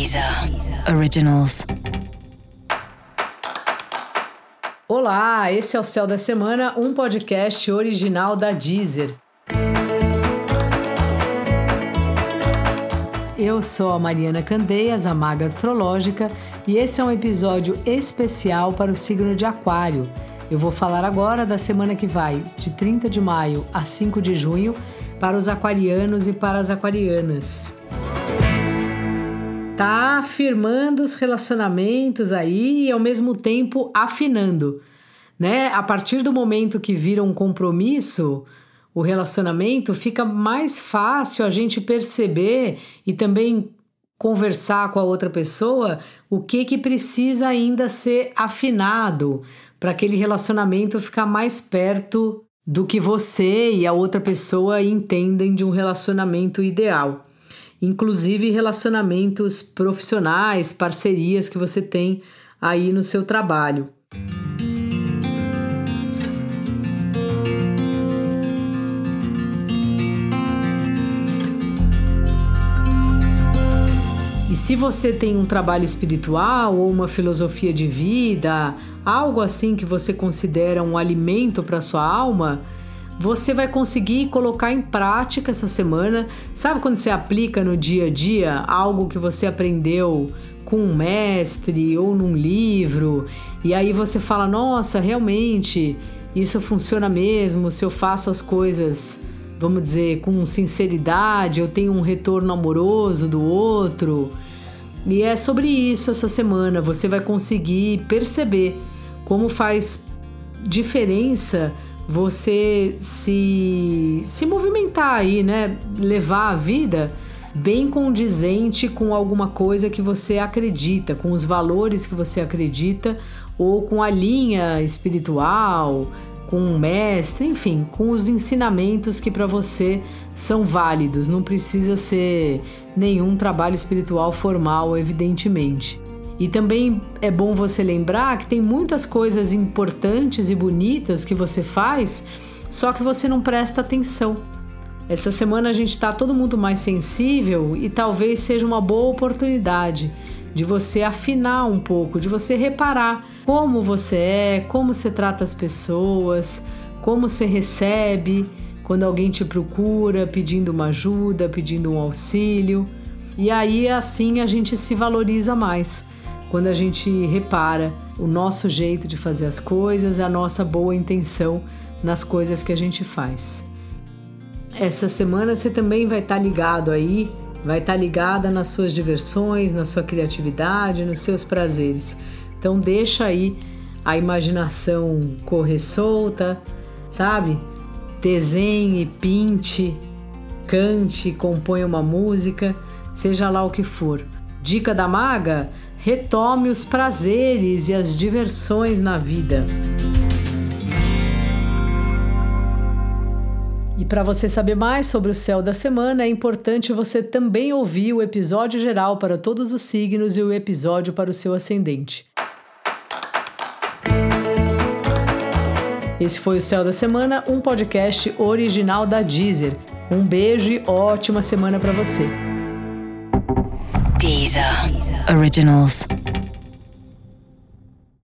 Deezer Originals. Olá, esse é o Céu da Semana, um podcast original da Deezer. Eu sou a Mariana Candeias, a Maga Astrológica, e esse é um episódio especial para o signo de Aquário. Eu vou falar agora da semana que vai, de 30 de maio a 5 de junho, para os aquarianos e para as aquarianas tá afirmando os relacionamentos aí e ao mesmo tempo afinando, né? A partir do momento que vira um compromisso, o relacionamento fica mais fácil a gente perceber e também conversar com a outra pessoa o que que precisa ainda ser afinado para aquele relacionamento ficar mais perto do que você e a outra pessoa entendem de um relacionamento ideal inclusive relacionamentos profissionais, parcerias que você tem aí no seu trabalho. E se você tem um trabalho espiritual ou uma filosofia de vida, algo assim que você considera um alimento para sua alma, você vai conseguir colocar em prática essa semana. Sabe quando você aplica no dia a dia algo que você aprendeu com um mestre ou num livro, e aí você fala: "Nossa, realmente isso funciona mesmo, se eu faço as coisas, vamos dizer, com sinceridade, eu tenho um retorno amoroso do outro". E é sobre isso essa semana, você vai conseguir perceber como faz diferença você se, se movimentar aí, né? Levar a vida bem condizente com alguma coisa que você acredita, com os valores que você acredita, ou com a linha espiritual, com um mestre, enfim, com os ensinamentos que para você são válidos. Não precisa ser nenhum trabalho espiritual formal, evidentemente. E também é bom você lembrar que tem muitas coisas importantes e bonitas que você faz, só que você não presta atenção. Essa semana a gente está todo mundo mais sensível e talvez seja uma boa oportunidade de você afinar um pouco, de você reparar como você é, como você trata as pessoas, como você recebe quando alguém te procura pedindo uma ajuda, pedindo um auxílio. E aí assim a gente se valoriza mais quando a gente repara o nosso jeito de fazer as coisas, a nossa boa intenção nas coisas que a gente faz. Essa semana você também vai estar tá ligado aí, vai estar tá ligada nas suas diversões, na sua criatividade, nos seus prazeres. Então deixa aí a imaginação correr solta, sabe? Desenhe, pinte, cante, componha uma música, seja lá o que for. Dica da maga: retome os prazeres e as diversões na vida. E para você saber mais sobre o céu da semana, é importante você também ouvir o episódio geral para todos os signos e o episódio para o seu ascendente. Esse foi o Céu da Semana, um podcast original da Deezer. Um beijo e ótima semana para você. Deezer. Originals.